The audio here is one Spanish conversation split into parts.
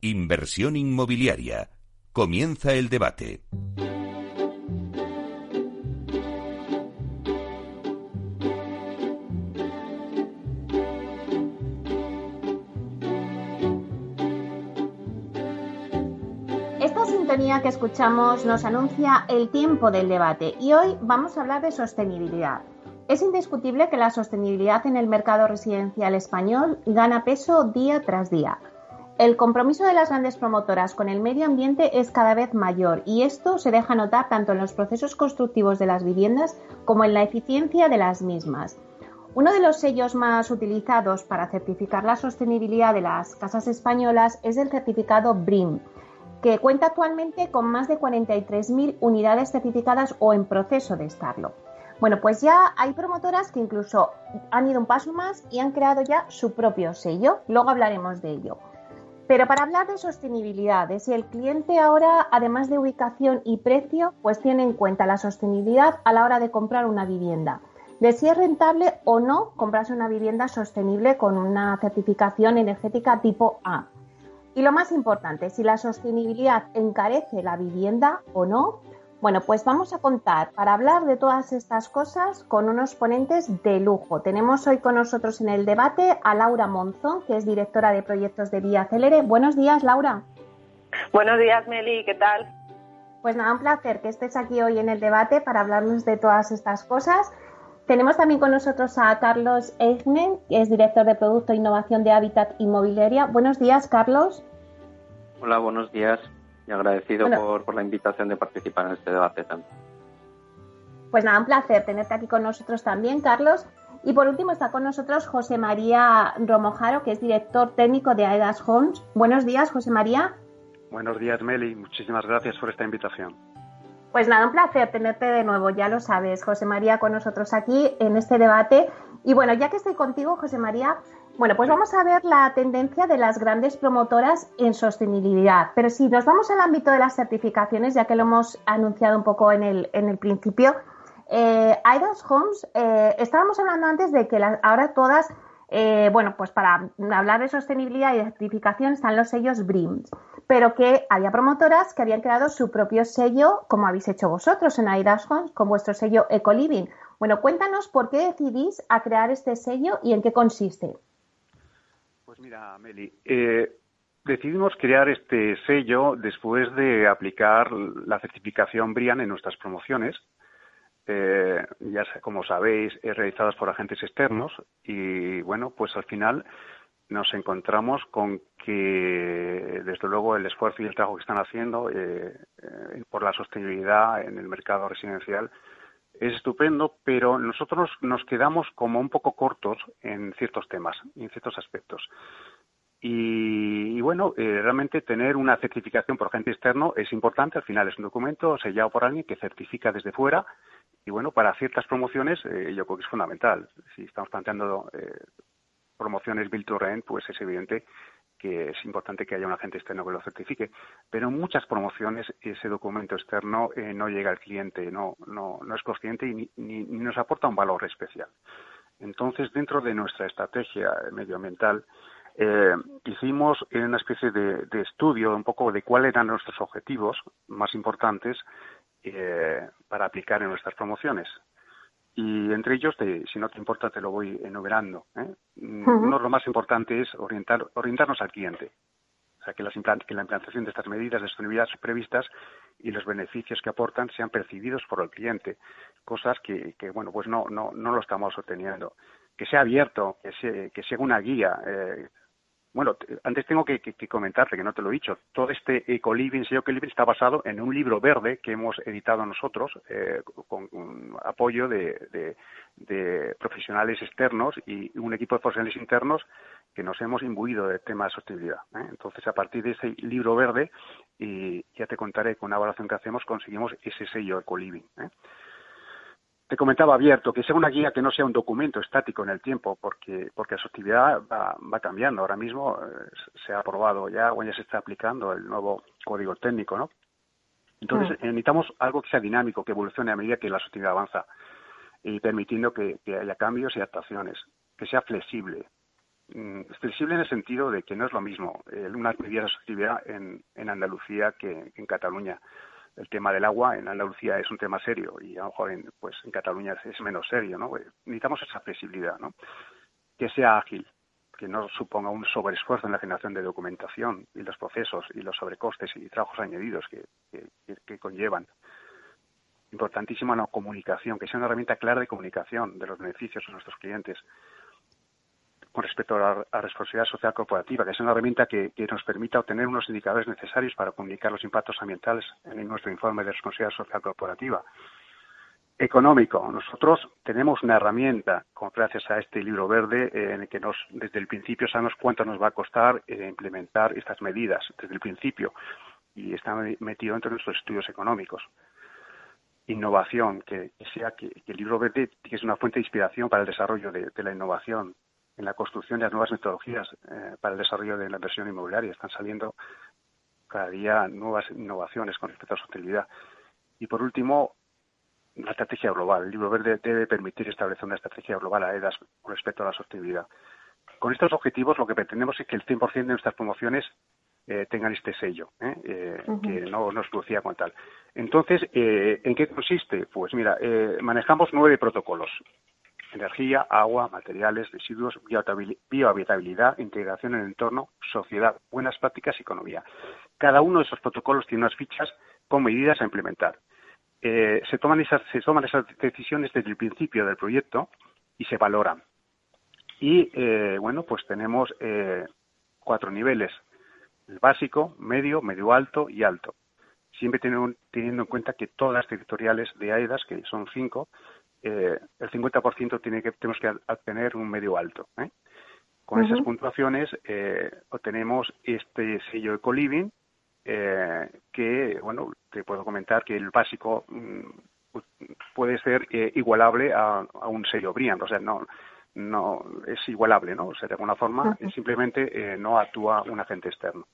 Inversión inmobiliaria. Comienza el debate. Esta sintonía que escuchamos nos anuncia el tiempo del debate y hoy vamos a hablar de sostenibilidad. Es indiscutible que la sostenibilidad en el mercado residencial español gana peso día tras día. El compromiso de las grandes promotoras con el medio ambiente es cada vez mayor y esto se deja notar tanto en los procesos constructivos de las viviendas como en la eficiencia de las mismas. Uno de los sellos más utilizados para certificar la sostenibilidad de las casas españolas es el certificado BRIM, que cuenta actualmente con más de 43.000 unidades certificadas o en proceso de estarlo. Bueno, pues ya hay promotoras que incluso han ido un paso más y han creado ya su propio sello. Luego hablaremos de ello. Pero para hablar de sostenibilidad, de si el cliente ahora, además de ubicación y precio, pues tiene en cuenta la sostenibilidad a la hora de comprar una vivienda, de si es rentable o no comprarse una vivienda sostenible con una certificación energética tipo A. Y lo más importante, si la sostenibilidad encarece la vivienda o no, bueno, pues vamos a contar para hablar de todas estas cosas con unos ponentes de lujo. Tenemos hoy con nosotros en el debate a Laura Monzón, que es directora de proyectos de Vía Celere. Buenos días, Laura. Buenos días, Meli, ¿qué tal? Pues nada, un placer que estés aquí hoy en el debate para hablarnos de todas estas cosas. Tenemos también con nosotros a Carlos Eignen, que es director de Producto e Innovación de Hábitat Inmobiliaria. Buenos días, Carlos. Hola, buenos días y agradecido por, la invitación de participar en este debate también. Pues nada, un placer tenerte aquí con nosotros también, Carlos. Y por último está con nosotros José María Romojaro, que es director técnico de AEDAS Homes. Buenos días, José María. Buenos días, Meli. Muchísimas gracias por esta invitación. Pues nada, un placer tenerte de nuevo, ya lo sabes, José María, con nosotros aquí en este debate. Y bueno, ya que estoy contigo, José María, bueno, pues vamos a ver la tendencia de las grandes promotoras en sostenibilidad. Pero si nos vamos al ámbito de las certificaciones, ya que lo hemos anunciado un poco en el, en el principio, eh, Homes, eh, estábamos hablando antes de que ahora todas, eh, bueno, pues para hablar de sostenibilidad y de certificación están los sellos BRIM, pero que había promotoras que habían creado su propio sello, como habéis hecho vosotros en Aidas Homes, con vuestro sello Ecoliving. Bueno, cuéntanos por qué decidís a crear este sello y en qué consiste. Pues mira, Meli, eh, decidimos crear este sello después de aplicar la certificación BRIAN en nuestras promociones. Eh, ya como sabéis, realizadas por agentes externos y bueno, pues al final nos encontramos con que, desde luego, el esfuerzo y el trabajo que están haciendo eh, por la sostenibilidad en el mercado residencial es estupendo, pero nosotros nos quedamos como un poco cortos en ciertos temas, en ciertos aspectos. Y, bueno, eh, realmente tener una certificación por agente externo es importante. Al final es un documento sellado por alguien que certifica desde fuera. Y bueno, para ciertas promociones eh, yo creo que es fundamental. Si estamos planteando eh, promociones build to rent, pues es evidente que es importante que haya un agente externo que lo certifique, pero en muchas promociones ese documento externo eh, no llega al cliente, no, es consciente y ni, nos aporta un valor especial. Entonces, dentro de nuestra estrategia medioambiental, eh, hicimos una especie de, estudio un poco de cuáles eran nuestros objetivos más importantes eh, para aplicar en nuestras promociones. Y entre ellos, si no te importa, te lo voy enumerando. ¿eh? Uno de los más importantes es orientar, orientarnos al cliente. O sea, que, las que la implantación de estas medidas de sostenibilidad previstas y los beneficios que aportan sean percibidos por el cliente. Cosas que, que bueno, pues no, no, no lo estamos obteniendo. Que sea abierto, que sea, que sea una guía. Eh, bueno, antes tengo que, que, comentarte, que no te lo he dicho, todo este Ecoliving, sello Ecoliving está basado en un libro verde que hemos editado nosotros eh, con, apoyo de, profesionales externos y un equipo de profesionales internos que nos hemos imbuido del tema de sostenibilidad. ¿eh? Entonces, a partir de ese libro verde, y ya te contaré con una evaluación que hacemos, conseguimos ese sello Ecoliving. ¿eh? Te comentaba abierto, que sea una guía que no sea un documento estático en el tiempo, porque, porque la actividad va, va cambiando. Ahora mismo eh, se ha aprobado ya o ya se está aplicando el nuevo código técnico, ¿no? Entonces mm. necesitamos algo que sea dinámico, que evolucione a medida que la sociedad avanza y permitiendo que, haya cambios y adaptaciones, que sea flexible. Mm, flexible en el sentido de que no es lo mismo una medida de sostenibilidad en, en Andalucía que en Cataluña. El tema del agua en Andalucía es un tema serio y a lo mejor pues, en Cataluña es menos serio. ¿no? Necesitamos esa flexibilidad, ¿no? que sea ágil, que no suponga un sobreesfuerzo en la generación de documentación y los procesos y los sobrecostes y trabajos añadidos que, que, conllevan. Importantísima la comunicación, que sea una herramienta clara de comunicación de los beneficios a nuestros clientes con respecto a la, responsabilidad social corporativa, que es una herramienta que, nos permita obtener unos indicadores necesarios para comunicar los impactos ambientales en nuestro informe de responsabilidad social corporativa. Económico. Nosotros tenemos una herramienta, gracias a este libro verde, en el que nos, desde el principio sabemos cuánto nos va a costar eh, implementar estas medidas, desde el principio, y está metido entre nuestros estudios económicos innovación, que, sea que, el libro verde es una fuente de inspiración para el desarrollo de la innovación, en la construcción de las nuevas metodologías eh, para el desarrollo de la inversión inmobiliaria. Están saliendo cada día nuevas innovaciones con respecto a la sostenibilidad. Y por último, la estrategia global. El libro verde debe permitir establecer una estrategia global a EDAS con respecto a la sostenibilidad. Con estos objetivos lo que pretendemos es que el 100% de nuestras promociones eh, tengan este sello, ¿eh? que no nos producía con tal. Entonces, ¿en qué consiste? Pues mira, manejamos nueve protocolos energía, agua, materiales, residuos, biohabitabilidad, integración en el entorno, sociedad, buenas prácticas y economía. Cada uno de esos protocolos tiene unas fichas con medidas a implementar. Eh, se, toman esas, se toman esas decisiones desde el principio del proyecto y se valoran. Y eh, bueno, pues tenemos eh, cuatro niveles: el básico, medio, medio alto y alto. Siempre teniendo, teniendo en cuenta que todas las territoriales de AEDAS, que son cinco, eh, el 50% tiene que, tenemos que obtener un medio alto. ¿eh? Con esas puntuaciones eh, obtenemos este sello Ecoliving, eh, que, bueno, te puedo comentar que el básico mm, puede ser igualable a, un sello BRIAN, o sea, no, no es igualable, ¿no? O sea, de alguna forma simplemente no actúa un agente externo.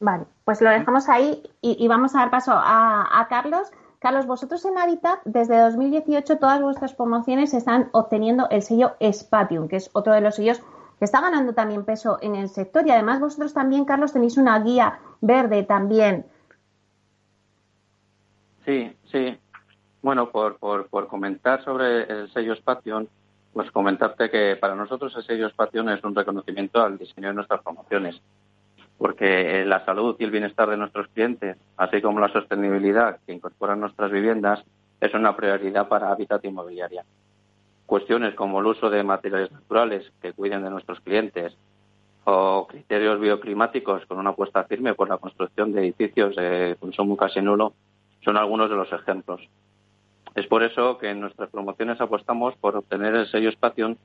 Vale, pues lo dejamos ahí y, vamos a dar paso a, a Carlos. Carlos, vosotros en Habitat, desde 2018, todas vuestras promociones están obteniendo el sello Spatium, que es otro de los sellos que está ganando también peso en el sector. Y además vosotros también, Carlos, tenéis una guía verde también. Sí, sí. Bueno, por, por, por comentar sobre el sello Spatium, pues comentarte que para nosotros el sello Spatium es un reconocimiento al diseño de nuestras promociones porque la salud y el bienestar de nuestros clientes, así como la sostenibilidad que incorporan nuestras viviendas, es una prioridad para Hábitat Inmobiliaria. Cuestiones como el uso de materiales naturales que cuiden de nuestros clientes o criterios bioclimáticos con una apuesta firme por la construcción de edificios de consumo casi nulo son algunos de los ejemplos. Es por eso que en nuestras promociones apostamos por obtener el sello Espación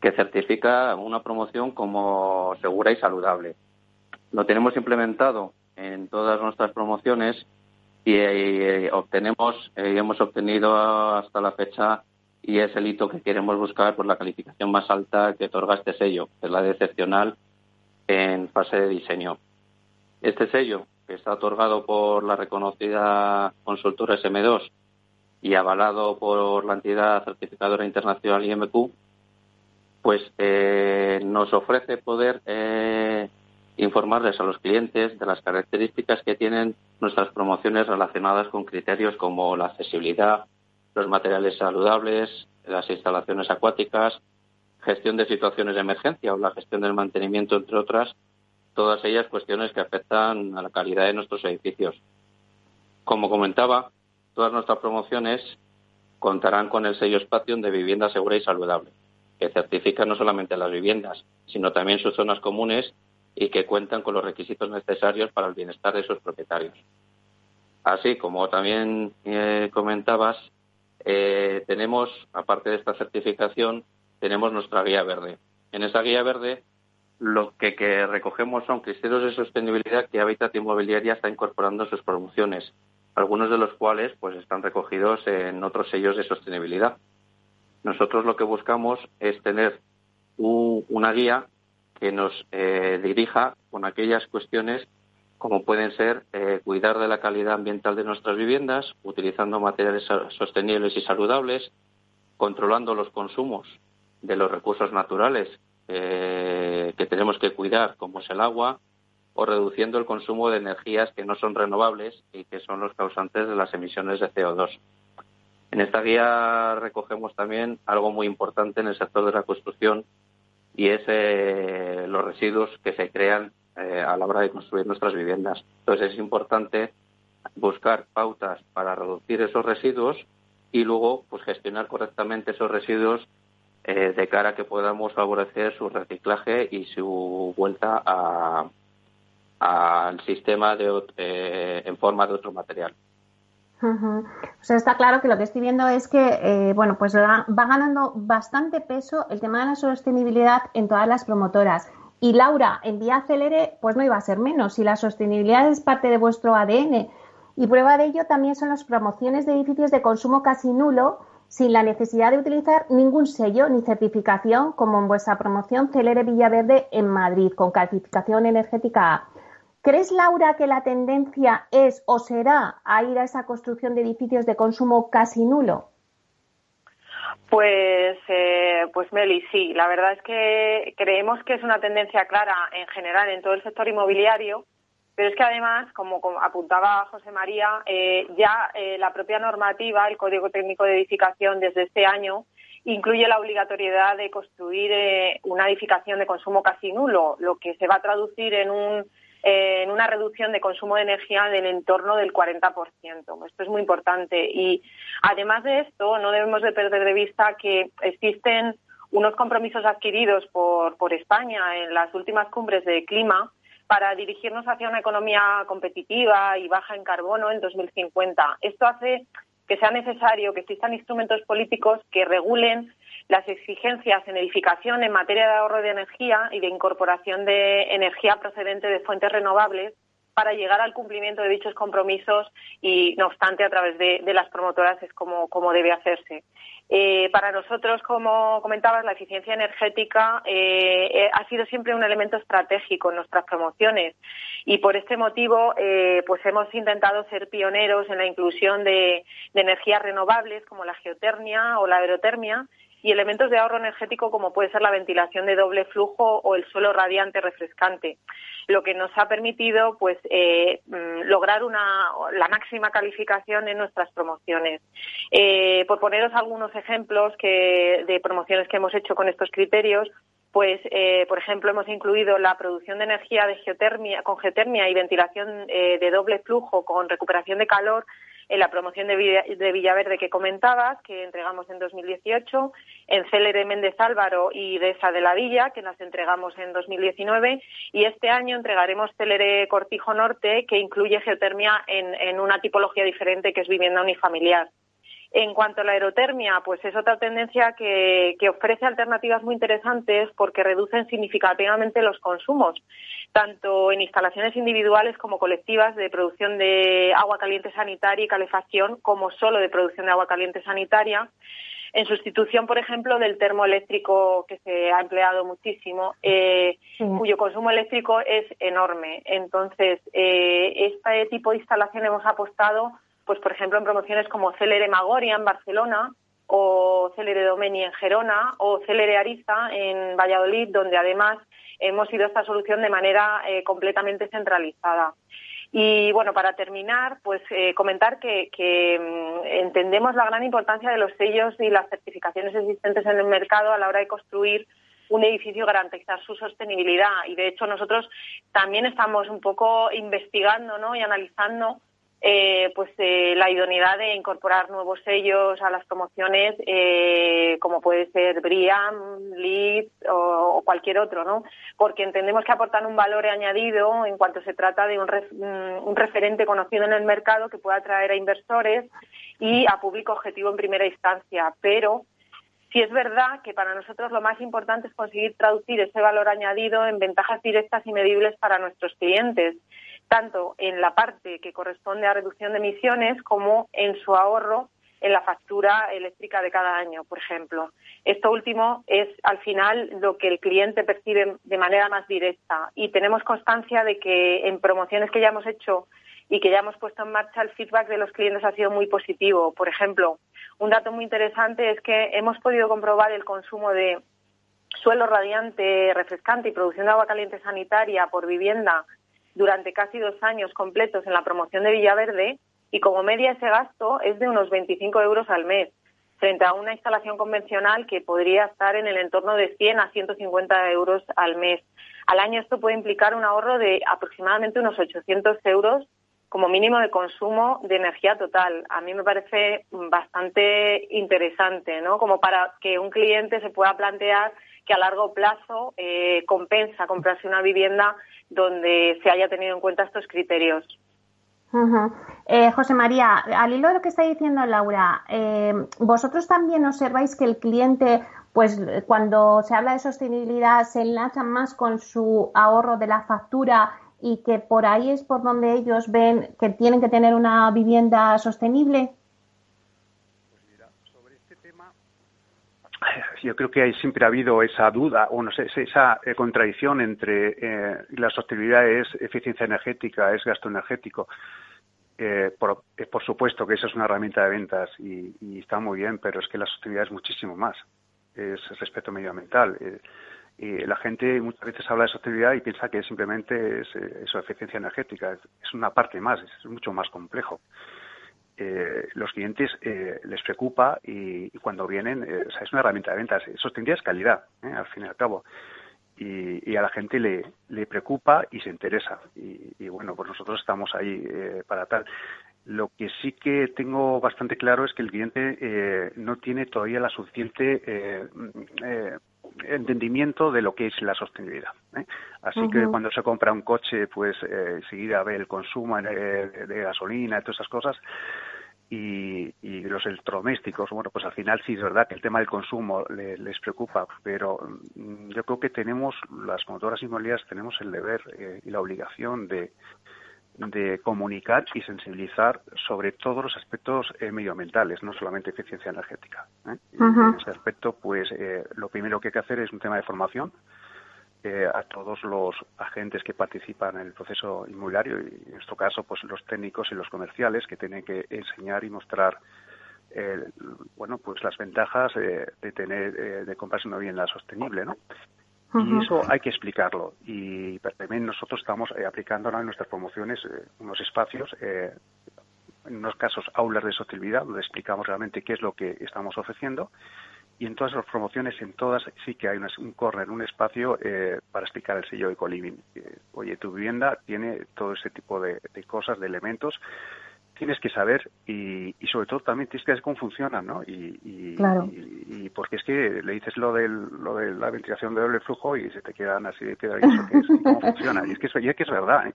que certifica una promoción como segura y saludable, lo tenemos implementado en todas nuestras promociones y, eh, obtenemos eh, hemos obtenido hasta la fecha y es el hito que queremos buscar por la calificación más alta que otorga este sello, que es la de excepcional en fase de diseño. Este sello, que está otorgado por la reconocida consultora SM2 y avalado por la entidad certificadora internacional IMQ, pues eh, nos ofrece poder eh, informarles a los clientes de las características que tienen nuestras promociones relacionadas con criterios como la accesibilidad, los materiales saludables, las instalaciones acuáticas, gestión de situaciones de emergencia o la gestión del mantenimiento, entre otras, todas ellas cuestiones que afectan a la calidad de nuestros edificios. Como comentaba, todas nuestras promociones contarán con el sello espacio de vivienda segura y saludable, que certifica no solamente las viviendas, sino también sus zonas comunes y que cuentan con los requisitos necesarios para el bienestar de sus propietarios. Así como también eh, comentabas, eh, tenemos, aparte de esta certificación, tenemos nuestra guía verde. En esa guía verde lo que, recogemos son criterios de sostenibilidad que Habitat Inmobiliaria está incorporando a sus promociones, algunos de los cuales pues están recogidos en otros sellos de sostenibilidad. Nosotros lo que buscamos es tener una guía que nos eh, dirija con aquellas cuestiones como pueden ser eh, cuidar de la calidad ambiental de nuestras viviendas, utilizando materiales sostenibles y saludables, controlando los consumos de los recursos naturales que tenemos que cuidar, como es el agua, o reduciendo el consumo de energías que no son renovables y que son los causantes de las emisiones de CO2. En esta guía recogemos también algo muy importante en el sector de la construcción y es eh, los residuos que se crean eh, a la hora de construir nuestras viviendas. Entonces es importante buscar pautas para reducir esos residuos y luego pues gestionar correctamente esos residuos eh, de cara a que podamos favorecer su reciclaje y su vuelta al sistema de, en forma de otro material. O sea, está claro que lo que estoy viendo es que, eh, bueno, pues va, ganando bastante peso el tema de la sostenibilidad en todas las promotoras. Y Laura, en Vía Celere, pues no iba a ser menos. Si la sostenibilidad es parte de vuestro ADN. Y prueba de ello también son las promociones de edificios de consumo casi nulo, sin la necesidad de utilizar ningún sello ni certificación, como en vuestra promoción Celere Villaverde en Madrid, con calificación energética A. ¿Crees, Laura, que la tendencia es o será a ir a esa construcción de edificios de consumo casi nulo? Pues, eh, pues Meli, sí. La verdad es que creemos que es una tendencia clara en general en todo el sector inmobiliario, pero es que además, como, apuntaba José María, eh, ya eh, la propia normativa, el Código Técnico de Edificación desde este año, incluye la obligatoriedad de construir eh, una edificación de consumo casi nulo, lo que se va a traducir en un en una reducción de consumo de energía del entorno del 40%. Esto es muy importante. Y además de esto, no debemos de perder de vista que existen unos compromisos adquiridos por, por España en las últimas cumbres de clima para dirigirnos hacia una economía competitiva y baja en carbono en 2050. Esto hace que sea necesario que existan instrumentos políticos que regulen las exigencias en edificación en materia de ahorro de energía y de incorporación de energía procedente de fuentes renovables para llegar al cumplimiento de dichos compromisos y, no obstante, a través de, las promotoras es como, debe hacerse. Eh, para nosotros, como comentabas, la eficiencia energética eh, eh, ha sido siempre un elemento estratégico en nuestras promociones y por este motivo pues hemos intentado ser pioneros en la inclusión de, de energías renovables como la geotermia o la aerotermia y elementos de ahorro energético como puede ser la ventilación de doble flujo o el suelo radiante refrescante, lo que nos ha permitido pues eh, mm, lograr una, la máxima calificación en nuestras promociones. Eh, por poneros algunos ejemplos que, de promociones que hemos hecho con estos criterios, pues, eh, por ejemplo, hemos incluido la producción de energía de geotermia, con geotermia y ventilación de doble flujo con recuperación de calor en la promoción de, Villaverde que comentabas, que entregamos en 2018, en Célere Méndez Álvaro y Deza de la Villa, que las entregamos en 2019, y este año entregaremos Célere Cortijo Norte, que incluye geotermia en, una tipología diferente, que es vivienda unifamiliar. En cuanto a la aerotermia, pues es otra tendencia que, ofrece alternativas muy interesantes porque reducen significativamente los consumos, tanto en instalaciones individuales como colectivas de producción de agua caliente sanitaria y calefacción, como solo de producción de agua caliente sanitaria, en sustitución, por ejemplo, del termoeléctrico que se ha empleado muchísimo, eh, cuyo consumo eléctrico es enorme. Entonces, eh, este tipo de instalación hemos apostado pues por ejemplo en promociones como Celere Magoria en Barcelona o Celere Domeni en Gerona o Celere Ariza en Valladolid, donde además hemos ido a esta solución de manera eh, completamente centralizada. Y bueno, para terminar, pues eh, comentar que, mm, entendemos la gran importancia de los sellos y las certificaciones existentes en el mercado a la hora de construir un edificio garantizar su sostenibilidad. Y de hecho nosotros también estamos un poco investigando ¿no? y analizando eh, pues eh, la idoneidad de incorporar nuevos sellos a las promociones, eh, como puede ser Briam, Leeds o, cualquier otro, ¿no? Porque entendemos que aportan un valor añadido en cuanto se trata de un, mm, un referente conocido en el mercado que pueda atraer a inversores y a público objetivo en primera instancia. Pero sí es verdad que para nosotros lo más importante es conseguir traducir ese valor añadido en ventajas directas y medibles para nuestros clientes tanto en la parte que corresponde a reducción de emisiones como en su ahorro en la factura eléctrica de cada año, por ejemplo. Esto último es, al final, lo que el cliente percibe de manera más directa y tenemos constancia de que en promociones que ya hemos hecho y que ya hemos puesto en marcha, el feedback de los clientes ha sido muy positivo. Por ejemplo, un dato muy interesante es que hemos podido comprobar el consumo de suelo radiante, refrescante y producción de agua caliente sanitaria por vivienda durante casi dos años completos en la promoción de Villaverde y como media ese gasto es de unos 25 euros al mes frente a una instalación convencional que podría estar en el entorno de 100 a 150 euros al mes. Al año esto puede implicar un ahorro de aproximadamente unos 800 euros como mínimo de consumo de energía total. A mí me parece bastante interesante, ¿no? Como para que un cliente se pueda plantear a largo plazo eh, compensa comprarse una vivienda donde se haya tenido en cuenta estos criterios. Eh, José María, al hilo de lo que está diciendo Laura, eh, ¿vosotros también observáis que el cliente, pues cuando se habla de sostenibilidad, se enlaza más con su ahorro de la factura y que por ahí es por donde ellos ven que tienen que tener una vivienda sostenible? Yo creo que siempre ha habido esa duda, o no sé, esa eh, contradicción entre eh, la sostenibilidad es eficiencia energética, es gasto energético. Eh, por, por, supuesto que esa es una herramienta de ventas y, está muy bien, pero es que la sostenibilidad es muchísimo más. Es respeto medioambiental. y la gente muchas veces habla de sostenibilidad y piensa que simplemente es eso, eficiencia energética. Es una parte más, es mucho más complejo. Eh, los clientes eh, les preocupa y, cuando vienen eh, es una herramienta de ventas. Sostenibilidad es calidad, al fin y al cabo. Y, a la gente le, le, preocupa y se interesa. Y, bueno, pues nosotros estamos ahí para tal. Lo que sí que tengo bastante claro es que el cliente no tiene todavía la suficiente entendimiento de lo que es la sostenibilidad. Así que cuando se compra un coche, pues eh, enseguida ve el consumo de gasolina y todas esas cosas y, los electrodomésticos, bueno, pues al final sí es verdad que el tema del consumo les preocupa, pero mm, yo creo que tenemos, las motoras inmobiliarias tenemos el deber eh, y la obligación de, de comunicar y sensibilizar sobre todos los aspectos eh, medioambientales, no solamente eficiencia energética. ¿eh? En ese aspecto, pues lo primero que hay que hacer es un tema de formación, a todos los agentes que participan en el proceso inmobiliario y en nuestro caso pues los técnicos y los comerciales que tienen que enseñar y mostrar eh, bueno pues las ventajas de tener eh, de comprarse una vivienda sostenible no y eso hay que explicarlo. Y también nosotros estamos eh, aplicando en nuestras promociones unos espacios en unos casos aulas de sostenibilidad donde explicamos realmente qué es lo que estamos ofreciendo. Y en todas las promociones, en todas, sí que hay un corner, un espacio eh, para explicar el sello Ecoliving. Eh, oye, tu vivienda tiene todo ese tipo de, cosas, de elementos, tienes que saber y, sobre todo también tienes que saber cómo funcionan, ¿no? Y, y, porque es que le dices lo, del, lo de la ventilación de doble flujo y se te quedan así, queda eso que es, cómo funciona. Y es que, eso, y es, que es verdad, ¿eh?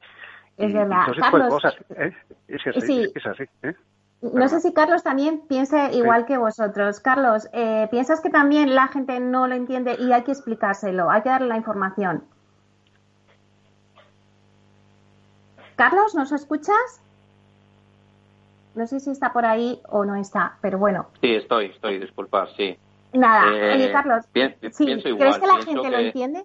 Es verdad. cosas, ¿eh? Es que es así, ¿eh? No sé si Carlos también piensa igual que vosotros. Carlos, eh, ¿piensas que también la gente no lo entiende y hay que explicárselo, hay que darle la información? Carlos, ¿nos escuchas? No sé si está por ahí o no está, pero bueno. Sí, estoy, estoy, disculpad, sí. Nada, eh, Carlos, ¿crees que la gente lo entiende?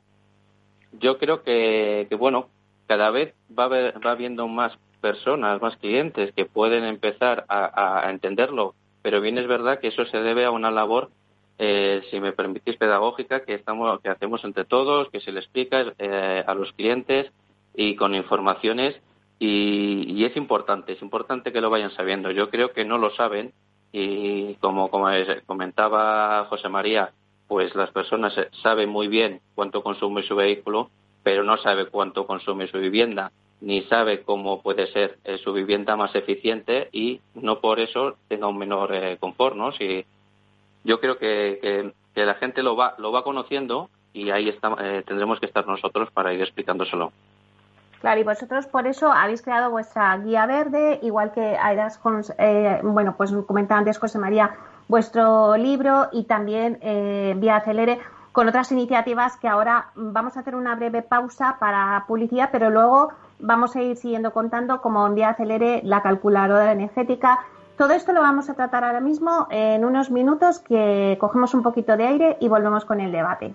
Yo creo que, que, bueno, cada vez va, va habiendo más personas, más clientes que pueden empezar a, entenderlo, pero bien es verdad que eso se debe a una labor, eh, si me permitís, pedagógica que estamos, que hacemos entre todos, que se le explica eh, a los clientes y con informaciones y, es importante, es importante que lo vayan sabiendo. Yo creo que no lo saben y como, como comentaba José María, pues las personas saben muy bien cuánto consume su vehículo, pero no sabe cuánto consume su vivienda ni sabe cómo puede ser eh, su vivienda más eficiente y no por eso tenga un menor eh, confort, ¿no? Si, yo creo que, que, la gente lo va, lo va conociendo y ahí está, eh, tendremos que estar nosotros para ir explicándoselo. Claro, y vosotros por eso habéis creado vuestra guía verde, igual que Aidas, eh, bueno, pues comentaba antes José María, vuestro libro y también eh, Vía Acelere con otras iniciativas que ahora vamos a hacer una breve pausa para publicidad, pero luego vamos a ir siguiendo contando como día acelere la calculadora energética. Todo esto lo vamos a tratar ahora mismo en unos minutos que cogemos un poquito de aire y volvemos con el debate.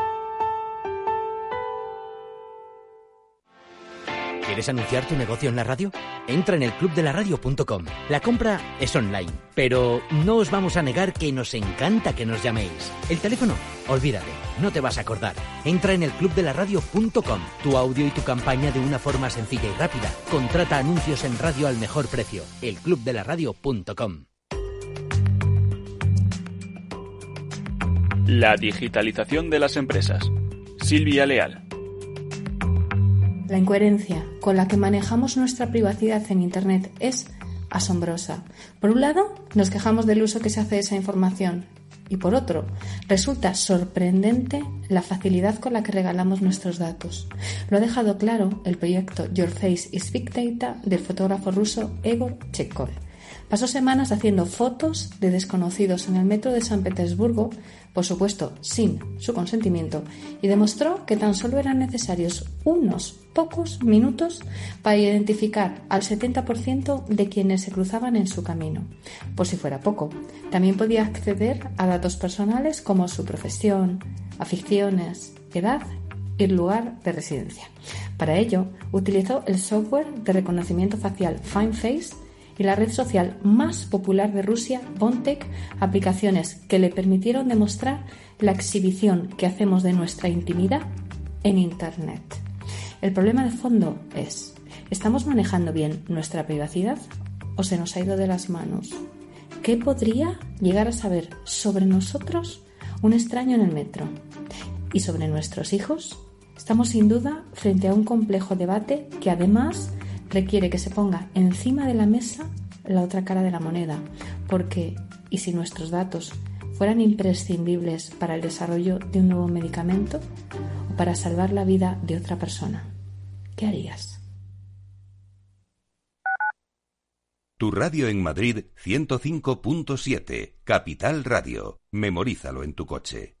¿Quieres anunciar tu negocio en la radio? Entra en el clubdelaradio.com. La compra es online, pero no os vamos a negar que nos encanta que nos llaméis. El teléfono, olvídate, no te vas a acordar. Entra en el clubdelaradio.com. Tu audio y tu campaña de una forma sencilla y rápida. Contrata anuncios en radio al mejor precio. elclubdelaradio.com. La digitalización de las empresas. Silvia Leal. La incoherencia con la que manejamos nuestra privacidad en Internet es asombrosa. Por un lado, nos quejamos del uso que se hace de esa información y por otro, resulta sorprendente la facilidad con la que regalamos nuestros datos. Lo ha dejado claro el proyecto Your Face is Big Data del fotógrafo ruso Egor Chekhov. Pasó semanas haciendo fotos de desconocidos en el metro de San Petersburgo, por supuesto sin su consentimiento, y demostró que tan solo eran necesarios unos pocos minutos para identificar al 70% de quienes se cruzaban en su camino. Por si fuera poco, también podía acceder a datos personales como su profesión, aficiones, edad y lugar de residencia. Para ello, utilizó el software de reconocimiento facial FineFace y la red social más popular de Rusia, Bontech, aplicaciones que le permitieron demostrar la exhibición que hacemos de nuestra intimidad en Internet. El problema de fondo es, ¿estamos manejando bien nuestra privacidad o se nos ha ido de las manos? ¿Qué podría llegar a saber sobre nosotros un extraño en el metro? ¿Y sobre nuestros hijos? Estamos sin duda frente a un complejo debate que además requiere que se ponga encima de la mesa la otra cara de la moneda, porque ¿y si nuestros datos fueran imprescindibles para el desarrollo de un nuevo medicamento para salvar la vida de otra persona? ¿Qué harías? Tu radio en Madrid 105.7, Capital Radio. Memorízalo en tu coche.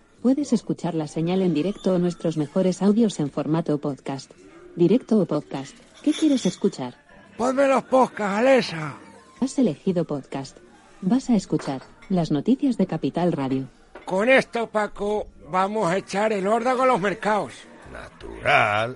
Puedes escuchar la señal en directo o nuestros mejores audios en formato podcast. Directo o podcast. ¿Qué quieres escuchar? Ponme los podcasts, Alexa. Has elegido podcast. Vas a escuchar las noticias de Capital Radio. Con esto, Paco, vamos a echar el órdago a los mercados. Natural.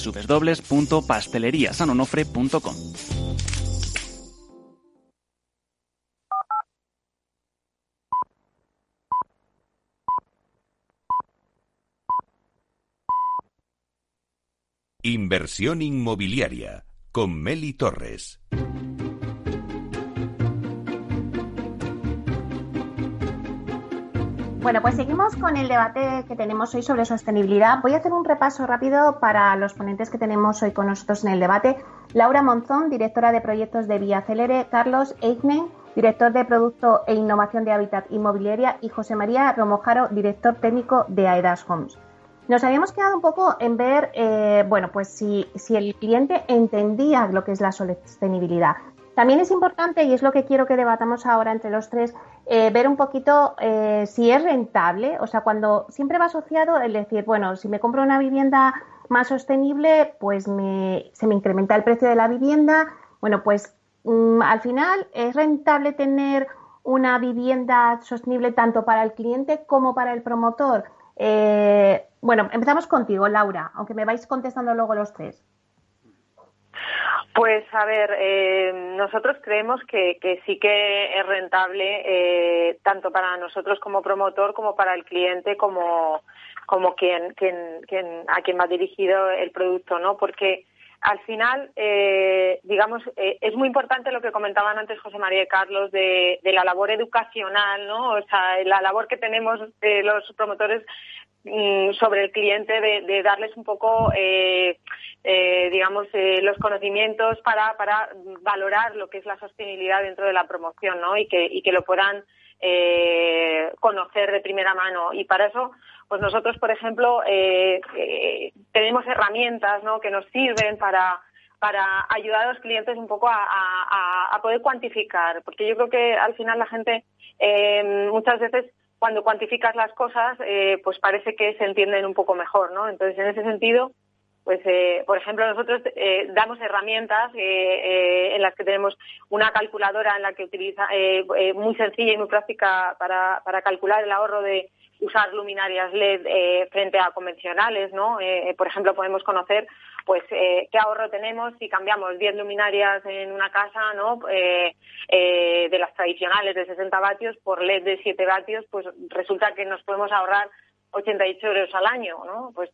www.pasteleriasanonofre.com. Inversión inmobiliaria con Meli Torres. Bueno, pues seguimos con el debate que tenemos hoy sobre sostenibilidad. Voy a hacer un repaso rápido para los ponentes que tenemos hoy con nosotros en el debate. Laura Monzón, directora de proyectos de Vía Celere, Carlos Eichmann, director de Producto e Innovación de Hábitat Inmobiliaria, y José María Romojaro, director técnico de Aedas Homes. Nos habíamos quedado un poco en ver, eh, bueno, pues si, si el cliente entendía lo que es la sostenibilidad. También es importante, y es lo que quiero que debatamos ahora entre los tres, eh, ver un poquito eh, si es rentable, o sea, cuando siempre va asociado el decir, bueno, si me compro una vivienda más sostenible, pues me, se me incrementa el precio de la vivienda. Bueno, pues mm, al final es rentable tener una vivienda sostenible tanto para el cliente como para el promotor. Eh, bueno, empezamos contigo, Laura, aunque me vais contestando luego los tres. Pues a ver, eh, nosotros creemos que, sí que es rentable eh, tanto para nosotros como promotor como para el cliente como, como quien, quien, quien, a quien va dirigido el producto, ¿no? Porque al final, eh, digamos, es muy importante lo que comentaban antes José María y Carlos de, de, la labor educacional, ¿no? O sea, la labor que tenemos los promotores Mm, sobre el cliente de, darles un poco, eh, eh, digamos, eh, los conocimientos para, para valorar lo que es la sostenibilidad dentro de la promoción, ¿no? Y que, y que lo puedan conocer de primera mano. Y para eso, pues nosotros, por ejemplo, tenemos herramientas, ¿no? Que nos sirven para para ayudar a los clientes un poco a, a poder cuantificar, porque yo creo que al final la gente muchas veces cuando cuantificas las cosas, eh, pues parece que se entienden un poco mejor, ¿no? Entonces, en ese sentido, pues, eh, por ejemplo, nosotros eh, damos herramientas en las que tenemos una calculadora en la que utiliza muy sencilla y muy práctica para, para calcular el ahorro de usar luminarias LED frente a convencionales, ¿no? por ejemplo, podemos conocer pues eh, qué ahorro tenemos si cambiamos 10 luminarias en una casa, ¿no? Eh, eh, de las tradicionales de 60 vatios por LED de 7 vatios, pues resulta que nos podemos ahorrar 88 euros al año, ¿no? Pues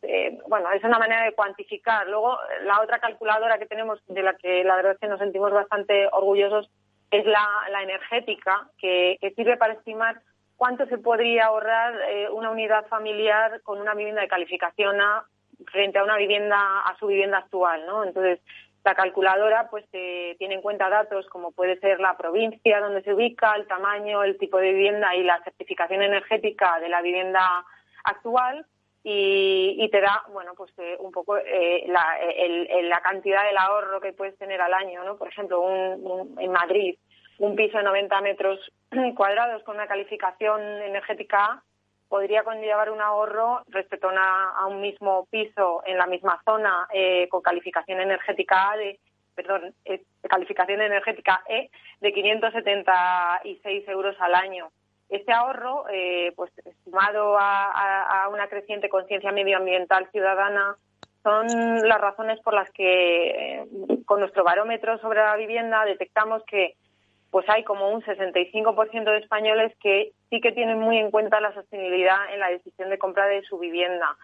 bueno, es una manera de cuantificar. Luego, la otra calculadora que tenemos, de la que la verdad es que nos sentimos bastante orgullosos, es la, energética, que, que, sirve para estimar cuánto se podría ahorrar una unidad familiar con una vivienda de calificación A frente a una vivienda, a su vivienda actual, ¿no? Entonces, la calculadora pues eh, tiene en cuenta datos como puede ser la provincia donde se ubica, el tamaño, el tipo de vivienda y la certificación energética de la vivienda actual y, te da bueno pues eh, un poco eh, la, la, cantidad del ahorro que puedes tener al año, ¿no? Por ejemplo, en Madrid un piso de 90 metros cuadrados con una calificación energética podría conllevar un ahorro respecto a, un mismo piso en la misma zona eh, con calificación energética A de perdón, eh, calificación energética E de 576 euros al año. Este ahorro, eh, pues sumado a, a una creciente conciencia medioambiental ciudadana, son las razones por las que con nuestro barómetro sobre la vivienda detectamos que pues hay como un 65% de españoles que sí que tienen muy en cuenta la sostenibilidad en la decisión de compra de su vivienda.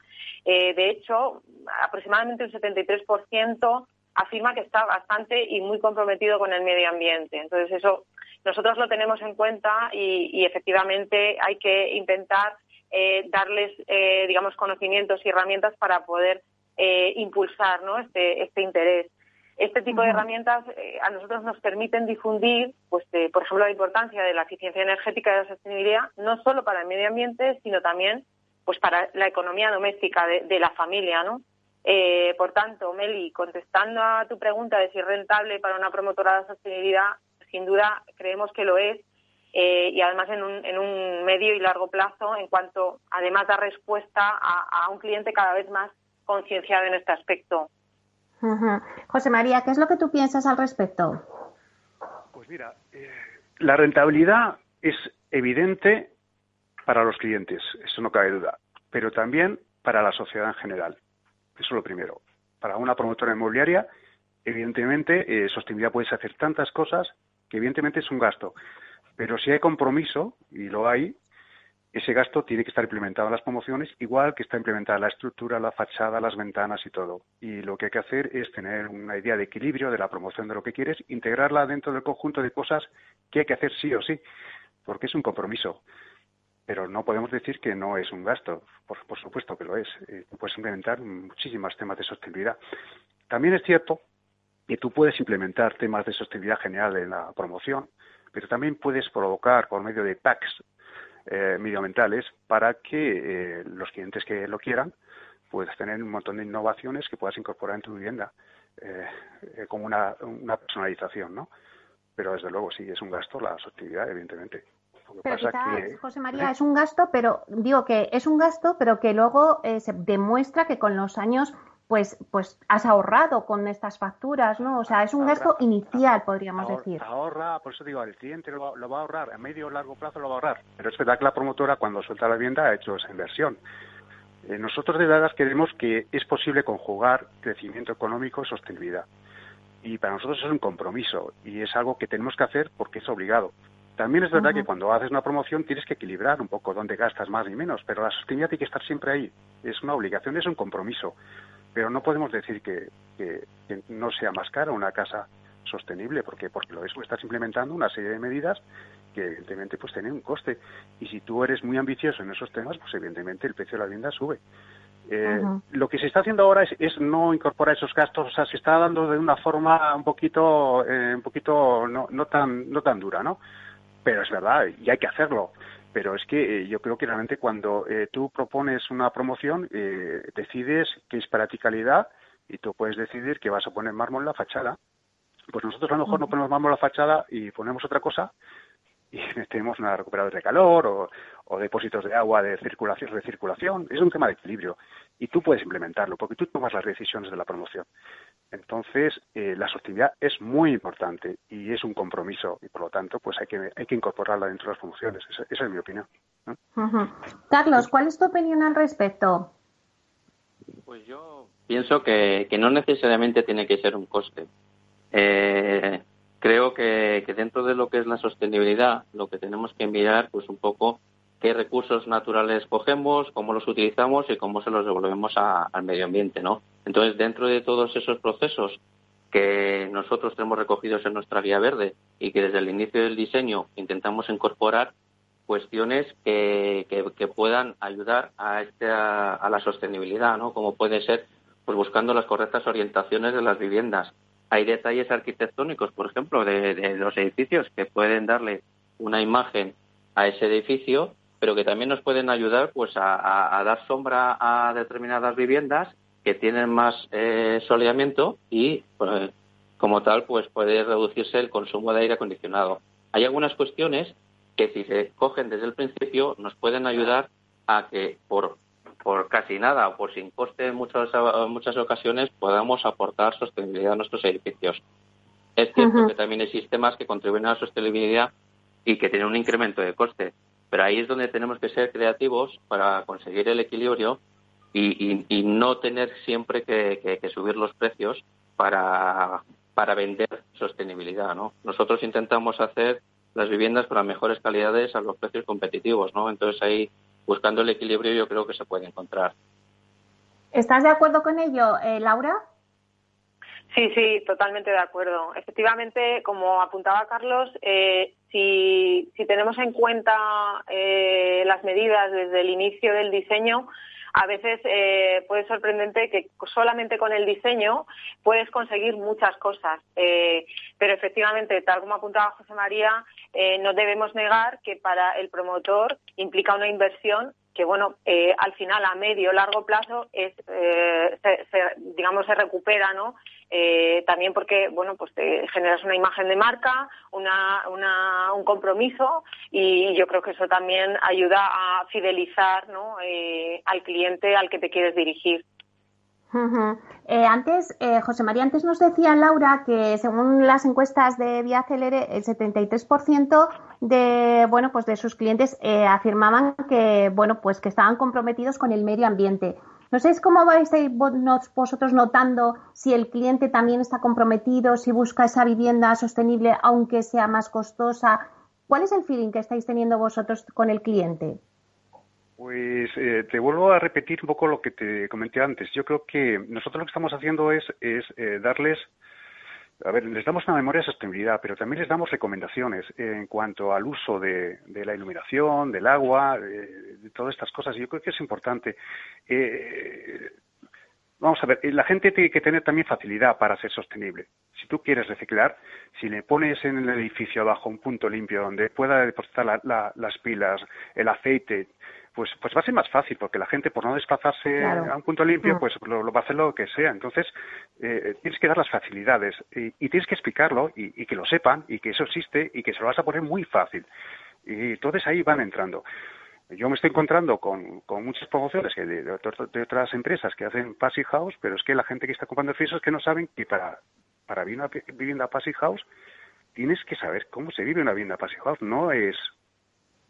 Eh, de hecho, aproximadamente un 73% afirma que está bastante y muy comprometido con el medio ambiente. Entonces, eso nosotros lo tenemos en cuenta y, efectivamente hay que intentar eh, darles, eh, digamos, conocimientos y herramientas para poder impulsar este, este interés. Este tipo de herramientas eh, a nosotros nos permiten difundir, pues, por ejemplo, la importancia de la eficiencia energética y de la sostenibilidad, no solo para el medio ambiente, sino también pues para la economía doméstica de, la familia, ¿no? Eh, por tanto, Meli, contestando a tu pregunta de si es rentable para una promotora de sostenibilidad, sin duda creemos que lo es eh, y además en un, en un medio y largo plazo en cuanto además da respuesta a, a un cliente cada vez más concienciado en este aspecto. José María, ¿qué es lo que tú piensas al respecto? Pues mira, eh, la rentabilidad es evidente para los clientes, eso no cabe duda, pero también para la sociedad en general. Eso es lo primero. Para una promotora inmobiliaria, evidentemente, eh, sostenibilidad puedes hacer tantas cosas que evidentemente es un gasto. Pero si hay compromiso, y lo hay, ese gasto tiene que estar implementado en las promociones, igual que está implementada la estructura, la fachada, las ventanas y todo. Y lo que hay que hacer es tener una idea de equilibrio de la promoción de lo que quieres, integrarla dentro del conjunto de cosas que hay que hacer sí o sí, porque es un compromiso. Pero no podemos decir que no es un gasto, por, supuesto que lo es. Eh, puedes implementar muchísimos temas de sostenibilidad. También es cierto que tú puedes implementar temas de sostenibilidad general en la promoción, pero también puedes provocar por medio de packs eh, medioambientales para que eh, los clientes que lo quieran puedas tener un montón de innovaciones que puedas incorporar en tu vivienda eh, eh como una, una personalización, ¿no? Pero desde luego sí, es un gasto la sostenibilidad, evidentemente. pero José María, es un gasto, pero digo que es un gasto, pero que luego se demuestra que con los años pues, pues has ahorrado con estas facturas, ¿no? O sea, es un gasto inicial, podríamos decir. Ahorra, por eso digo, el cliente lo, va a ahorrar, a medio o largo plazo lo va a ahorrar. Pero es verdad que la promotora, cuando suelta la vivienda, ha hecho esa inversión. Eh, nosotros de verdad creemos que es posible conjugar crecimiento económico y sostenibilidad. Y para nosotros es un compromiso y es algo que tenemos que hacer porque es obligado. También es verdad que cuando haces una promoción tienes que equilibrar un poco dónde gastas más y menos, pero la sostenibilidad tiene que estar siempre ahí. Es una obligación, es un compromiso pero no podemos decir que, no sea más cara una casa sostenible, porque porque lo es, estás implementando una serie de medidas que evidentemente pues tienen un coste y si tú eres muy ambicioso en esos temas, pues evidentemente el precio de la vivienda sube. Eh, lo que se está haciendo ahora es, no incorporar esos gastos, o sea, se está dando de una forma un poquito, eh, un poquito no, no tan, no tan dura, ¿no? Pero es verdad y hay que hacerlo pero es que eh, yo creo que realmente cuando eh, tú propones una promoción, eh, decides qué es para ti calidad y tú puedes decidir que vas a poner mármol en la fachada. Pues nosotros a lo mejor no ponemos mármol en la fachada y ponemos otra cosa y tenemos una recuperadora de calor o, o, depósitos de agua de circulación, recirculación. Es un tema de equilibrio y tú puedes implementarlo porque tú tomas las decisiones de la promoción. Entonces, eh, la sostenibilidad es muy importante y es un compromiso y por lo tanto, pues hay que, hay que incorporarla dentro de las promociones. Esa, es mi opinión. Carlos, ¿cuál es tu opinión al respecto? Pues yo pienso que, que no necesariamente tiene que ser un coste. Eh, creo que, dentro de lo que es la sostenibilidad, lo que tenemos que mirar, pues un poco qué recursos naturales cogemos, cómo los utilizamos y cómo se los devolvemos al medio ambiente, ¿no? Entonces, dentro de todos esos procesos que nosotros tenemos recogidos en nuestra guía verde y que desde el inicio del diseño intentamos incorporar cuestiones que, que, puedan ayudar a, este, a, la sostenibilidad, ¿no? Como puede ser, pues buscando las correctas orientaciones de las viviendas, hay detalles arquitectónicos, por ejemplo, de, los edificios que pueden darle una imagen a ese edificio, pero que también nos pueden ayudar pues a, dar sombra a determinadas viviendas que tienen más eh, soleamiento y pues, como tal pues puede reducirse el consumo de aire acondicionado. Hay algunas cuestiones que si se cogen desde el principio nos pueden ayudar a que por por casi nada o por sin coste en muchas, muchas ocasiones podamos aportar sostenibilidad a nuestros edificios. Es cierto que también hay sistemas que contribuyen a la sostenibilidad y que tienen un incremento de coste, pero ahí es donde tenemos que ser creativos para conseguir el equilibrio y, no tener siempre que, subir los precios para, para vender sostenibilidad. ¿no? Nosotros intentamos hacer las viviendas con las mejores calidades a los precios competitivos, ¿no? Entonces ahí buscando el equilibrio yo creo que se puede encontrar. ¿Estás de acuerdo con ello, eh, Laura? Sí, sí, totalmente de acuerdo. Efectivamente, como apuntaba Carlos, eh, si, tenemos en cuenta eh, las medidas desde el inicio del diseño, a veces eh, puede sorprendente que solamente con el diseño puedes conseguir muchas cosas. Eh, pero efectivamente, tal como apuntaba José María, no debemos negar que para el promotor implica una inversión que bueno al final a medio largo plazo es eh, se, digamos se recupera no eh, también porque bueno pues te generas una imagen de marca una, una, un compromiso y yo creo que eso también ayuda a fidelizar ¿no? al cliente al que te quieres dirigir eh, antes, eh, José María, antes nos decía Laura que según las encuestas de Vía Celere, el 73% de, bueno, pues de sus clientes eh, afirmaban que, bueno, pues que estaban comprometidos con el medio ambiente. No sé cómo vais vosotros notando si el cliente también está comprometido, si busca esa vivienda sostenible aunque sea más costosa. ¿Cuál es el feeling que estáis teniendo vosotros con el cliente? Pues eh, te vuelvo a repetir un poco lo que te comenté antes. Yo creo que nosotros lo que estamos haciendo es, es eh, darles, a ver, les damos una memoria de sostenibilidad, pero también les damos recomendaciones en cuanto al uso de, de la iluminación, del agua, de, de, todas estas cosas. Yo creo que es importante. Eh, vamos a ver, la gente tiene que tener también facilidad para ser sostenible. Si tú quieres reciclar, si le pones en el edificio abajo un punto limpio donde pueda depositar la, la, las pilas, el aceite, pues, pues va a ser más fácil, porque la gente por no desplazarse claro. a un punto limpio, mm. pues lo, lo, va a hacer lo que sea. Entonces, eh, tienes que dar las facilidades y, y tienes que explicarlo y, y, que lo sepan y que eso existe y que se lo vas a poner muy fácil. Y entonces ahí van entrando. Yo me estoy encontrando con, con muchas promociones de, de, de, otras empresas que hacen Passive House, pero es que la gente que está comprando pisos es que no saben que para, para vivir una vivienda Passive House tienes que saber cómo se vive una vivienda Passive House. No es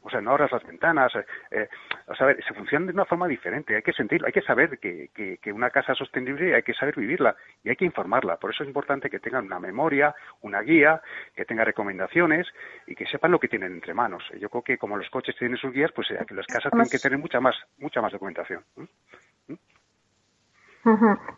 o sea, no abras las ventanas, eh, eh, o sea, se funciona de una forma diferente, hay que sentirlo, hay que saber que, que, que, una casa sostenible hay que saber vivirla y hay que informarla, por eso es importante que tengan una memoria, una guía, que tenga recomendaciones y que sepan lo que tienen entre manos. Yo creo que como los coches tienen sus guías, pues eh, las casas tienen que tener mucha más, mucha más documentación. ¿Mm?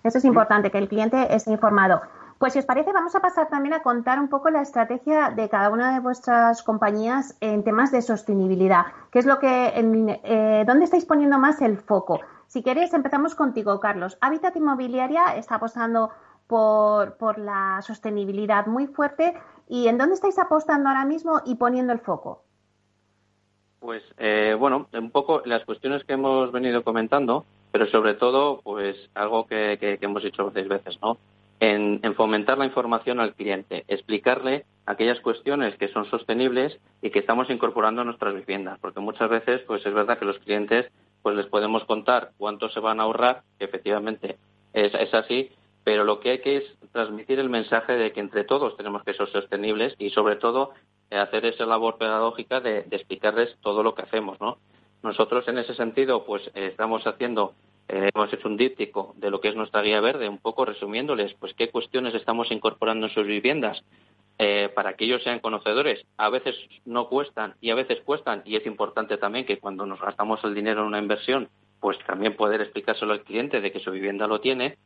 Eso es importante, que el cliente esté informado. Pues si os parece, vamos a pasar también a contar un poco la estrategia de cada una de vuestras compañías en temas de sostenibilidad. ¿Qué es lo que, en, eh, dónde estáis poniendo más el foco? Si queréis, empezamos contigo, Carlos. Habitat Inmobiliaria está apostando por, por la sostenibilidad muy fuerte. ¿Y en dónde estáis apostando ahora mismo y poniendo el foco? Pues eh, bueno, un poco las cuestiones que hemos venido comentando, pero sobre todo, pues algo que, que, que hemos dicho seis veces, ¿no? En, en, fomentar la información al cliente, explicarle aquellas cuestiones que son sostenibles y que estamos incorporando a nuestras viviendas, porque muchas veces pues es verdad que los clientes pues les podemos contar cuánto se van a ahorrar, que efectivamente es, es así, pero lo que hay que es transmitir el mensaje de que entre todos tenemos que ser sostenibles y sobre todo hacer esa labor pedagógica de, de explicarles todo lo que hacemos, ¿no? Nosotros en ese sentido pues estamos haciendo eh, hemos hecho un díptico de lo que es nuestra guía verde, un poco resumiéndoles pues qué cuestiones estamos incorporando en sus viviendas eh, para que ellos sean conocedores. A veces no cuestan y a veces cuestan y es importante también que cuando nos gastamos el dinero en una inversión, pues también poder explicárselo al cliente de que su vivienda lo tiene.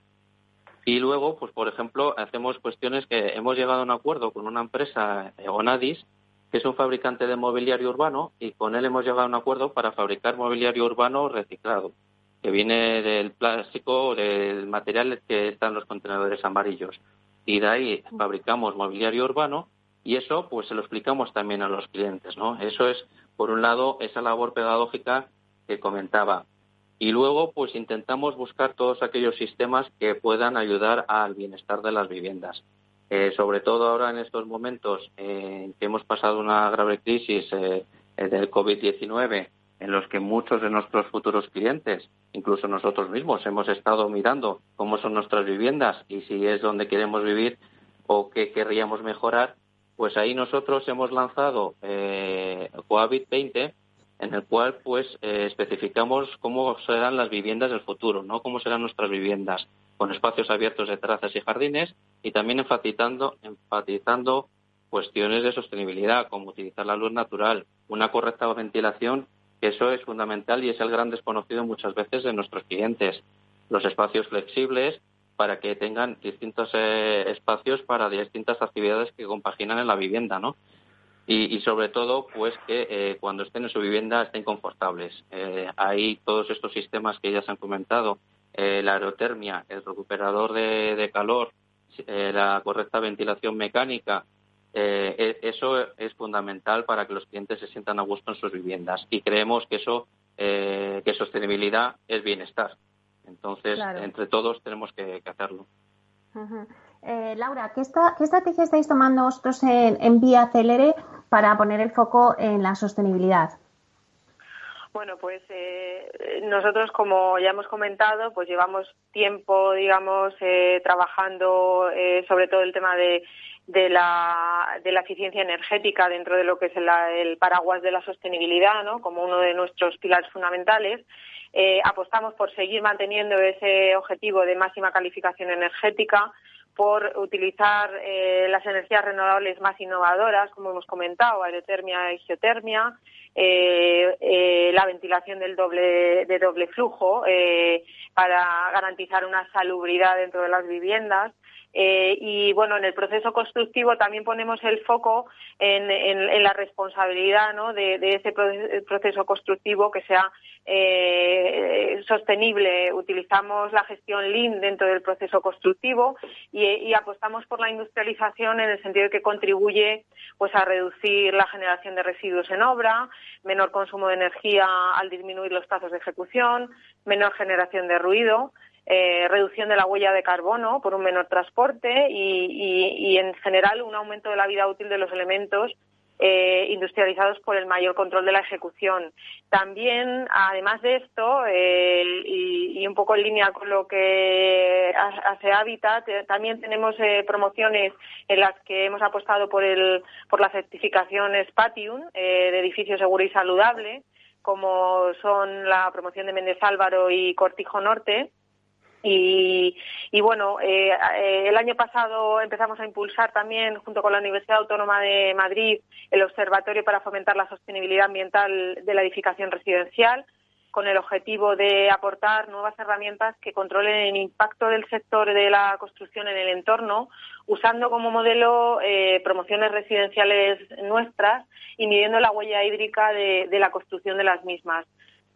Y luego, pues por ejemplo, hacemos cuestiones que hemos llegado a un acuerdo con una empresa, eh, Onadis, que es un fabricante de mobiliario urbano, y con él hemos llegado a un acuerdo para fabricar mobiliario urbano reciclado que viene del plástico, del material que están los contenedores amarillos. Y de ahí fabricamos mobiliario urbano y eso pues se lo explicamos también a los clientes, ¿no? Eso es, por un lado, esa labor pedagógica que comentaba. Y luego, pues intentamos buscar todos aquellos sistemas que puedan ayudar al bienestar de las viviendas. Eh, sobre todo ahora en estos momentos eh, que hemos pasado una grave crisis eh, del COVID-19 en los que muchos de nuestros futuros clientes, incluso nosotros mismos, hemos estado mirando cómo son nuestras viviendas y si es donde queremos vivir o qué querríamos mejorar, pues ahí nosotros hemos lanzado eh, Cohabit 20, en el cual pues eh, especificamos cómo serán las viviendas del futuro, no cómo serán nuestras viviendas, con espacios abiertos de terrazas y jardines y también enfatizando, enfatizando cuestiones de sostenibilidad, como utilizar la luz natural, una correcta ventilación eso es fundamental y es el gran desconocido muchas veces de nuestros clientes. Los espacios flexibles para que tengan distintos eh, espacios para distintas actividades que compaginan en la vivienda, ¿no? Y, sobre todo, pues que eh, cuando estén en su vivienda estén confortables. Eh, hay todos estos sistemas que ya se han comentado, eh, la aerotermia, el recuperador de, de calor, eh, la correcta ventilación mecánica, eh, eso es fundamental para que los clientes se sientan a gusto en sus viviendas y creemos que eso, eh, que sostenibilidad es bienestar. Entonces, claro. entre todos tenemos que, que hacerlo. Uh -huh. eh, Laura, ¿qué, está, ¿qué, estrategia estáis tomando vosotros en, en Vía Celere para poner el foco en la sostenibilidad? Bueno, pues eh, nosotros, como ya hemos comentado, pues llevamos tiempo, digamos, eh, trabajando eh, sobre todo el tema de de la, de la eficiencia energética dentro de lo que es el, el paraguas de la sostenibilidad, ¿no? como uno de nuestros pilares fundamentales. Eh, apostamos por seguir manteniendo ese objetivo de máxima calificación energética, por utilizar eh, las energías renovables más innovadoras, como hemos comentado, aerotermia y geotermia, la ventilación del doble, de doble flujo para garantizar una salubridad dentro de las viviendas. Eh, y bueno, en el proceso constructivo también ponemos el foco en, la responsabilidad ¿no? de, ese proceso constructivo que sea eh, sostenible. Utilizamos la gestión Lean dentro del proceso constructivo y, apostamos por la industrialización en el sentido de que contribuye pues a reducir la generación de residuos en obra, menor consumo de energía al disminuir los plazos de ejecución, menor generación de ruido eh, reducción de la huella de carbono por un menor transporte y, en general un aumento de la vida útil de los elementos eh, industrializados por el mayor control de la ejecución. También, además de esto, eh, y, un poco en línea con lo que hace Habitat, también tenemos promociones en las que hemos apostado por, el, por la certificación Spatium de edificio seguro y saludable, como son la promoción de Méndez Álvaro y Cortijo Norte y, bueno, eh, eh, el año pasado empezamos a impulsar también, junto con la Universidad Autónoma de Madrid, el Observatorio para fomentar la sostenibilidad ambiental de la edificación residencial, con el objetivo de aportar nuevas herramientas que controlen el impacto del sector de la construcción en el entorno, usando como modelo eh, promociones residenciales nuestras y midiendo la huella hídrica de la construcción de las mismas.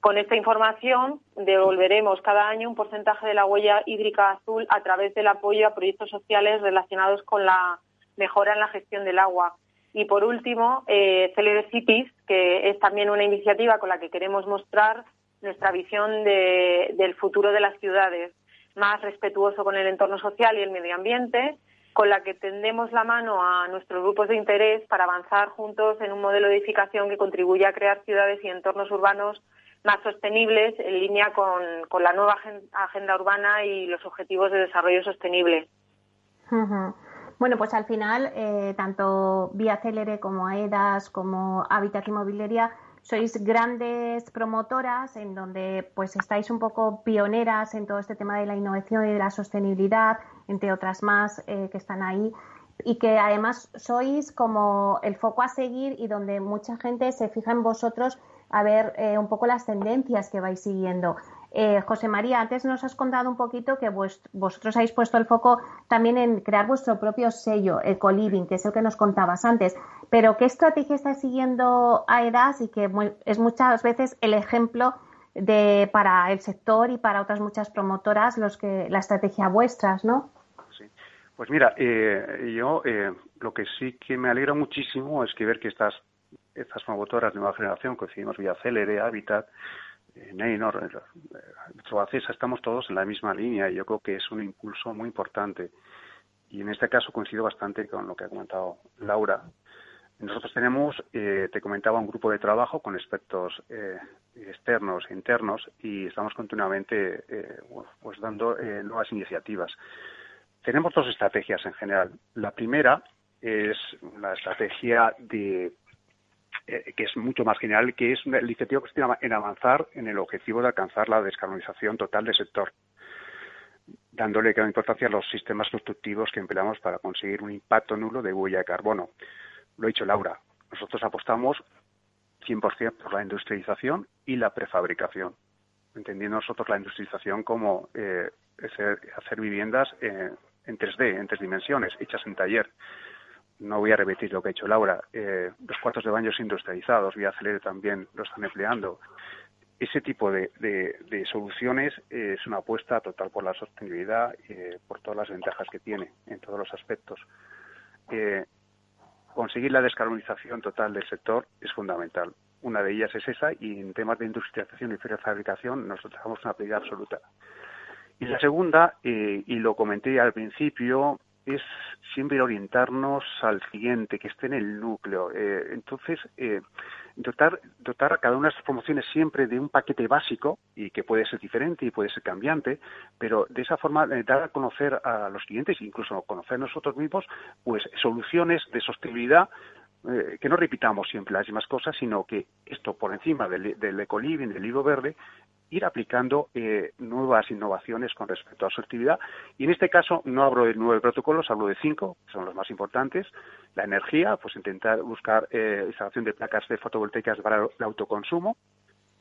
Con esta información devolveremos cada año un porcentaje de la huella hídrica azul a través del apoyo a proyectos sociales relacionados con la mejora en la gestión del agua. Y por último, eh, Cities, que es también una iniciativa con la que queremos mostrar nuestra visión del futuro de las ciudades, más respetuoso con el entorno social y el medio ambiente, con la que tendemos la mano a nuestros grupos de interés para avanzar juntos en un modelo de edificación que contribuya a crear ciudades y entornos urbanos más sostenibles en línea con, la nueva agenda urbana y los objetivos de desarrollo sostenible. Bueno, pues al final, eh, tanto Vía Célere como AEDAS, como Habitat Inmobiliaria, sois grandes promotoras en donde pues estáis un poco pioneras en todo este tema de la innovación y de la sostenibilidad, entre otras más eh, que están ahí y que además sois como el foco a seguir y donde mucha gente se fija en vosotros a ver eh, un poco las tendencias que vais siguiendo. Eh, José María, antes nos has contado un poquito que vosotros habéis puesto el foco también en crear vuestro propio sello, Ecoliving, que es el que nos contabas antes. Pero, ¿qué estrategia está siguiendo AEDAS y que es muchas veces el ejemplo de para el sector y para otras muchas promotoras los que la estrategia vuestras, ¿no? Sí. Pues mira, eh, yo lo que sí que me alegra muchísimo es que ver que estas estas promotoras de nueva generación, coincidimos vía Célere, Habitat, eh, Neynor, eh, estamos todos en la misma línea y yo creo que es un impulso muy importante. Y en este caso coincido bastante con lo que ha comentado Laura. Nosotros tenemos, eh, te comentaba, un grupo de trabajo con expertos eh, externos e internos y estamos continuamente eh, pues dando nuevas iniciativas. Tenemos dos estrategias en general. La primera es la estrategia de eh, que es mucho más general, que es el iniciativa que se en avanzar en el objetivo de alcanzar la descarbonización total del sector, dándole gran importancia a los sistemas constructivos que empleamos para conseguir un impacto nulo de huella de carbono. Lo ha dicho Laura, nosotros apostamos 100% por la industrialización y la prefabricación, entendiendo nosotros la industrialización como eh, hacer, viviendas eh, en 3D, en tres dimensiones, hechas en taller no voy a repetir lo que ha hecho Laura, eh, los cuartos de baños industrializados, vía Acelere también lo están empleando. Ese tipo de, soluciones eh, es una apuesta total por la sostenibilidad, eh, por todas las ventajas que tiene en todos los aspectos. conseguir la descarbonización total del sector es fundamental. Una de ellas es esa y en temas de industrialización y fabricación nosotros tenemos una prioridad absoluta. Y la segunda, y lo comenté al principio, es siempre orientarnos al siguiente, que esté en el núcleo. Eh, entonces, eh, dotar, dotar a cada una de estas promociones siempre de un paquete básico y que puede ser diferente y puede ser cambiante, pero de esa forma eh, dar a conocer a los clientes, incluso conocer nosotros mismos, pues soluciones de sostenibilidad que no repitamos siempre las mismas cosas, sino que esto por encima del, del ecoliving, del libro verde, ir aplicando eh, nuevas innovaciones con respecto a su actividad. Y en este caso no hablo de nueve protocolos, hablo de cinco, que son los más importantes. La energía, pues intentar buscar eh, instalación de placas de fotovoltaicas para el autoconsumo.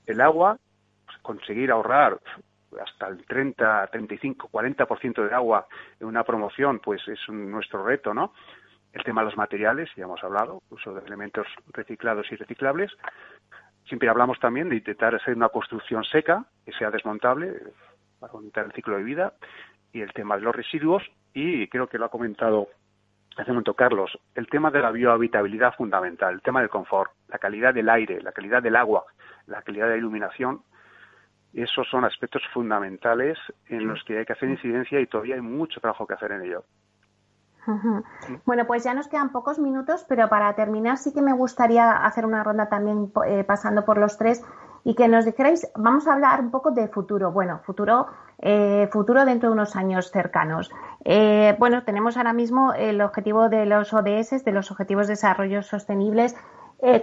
El agua, pues conseguir ahorrar hasta el 30, 35, 40% de agua en una promoción, pues es nuestro reto, ¿no? El tema de los materiales, ya hemos hablado, uso de elementos reciclados y reciclables. Siempre hablamos también de intentar hacer una construcción seca, que sea desmontable, para aumentar el ciclo de vida, y el tema de los residuos, y creo que lo ha comentado hace un momento Carlos, el tema de la biohabitabilidad fundamental, el tema del confort, la calidad del aire, la calidad del agua, la calidad de la iluminación, esos son aspectos fundamentales en los que hay que hacer incidencia y todavía hay mucho trabajo que hacer en ello. Bueno, pues ya nos quedan pocos minutos, pero para terminar sí que me gustaría hacer una ronda también eh, pasando por los tres y que nos dijerais, vamos a hablar un poco de futuro. Bueno, futuro, eh, futuro dentro de unos años cercanos. Eh, bueno, tenemos ahora mismo el objetivo de los ODS, de los Objetivos de Desarrollo Sostenibles.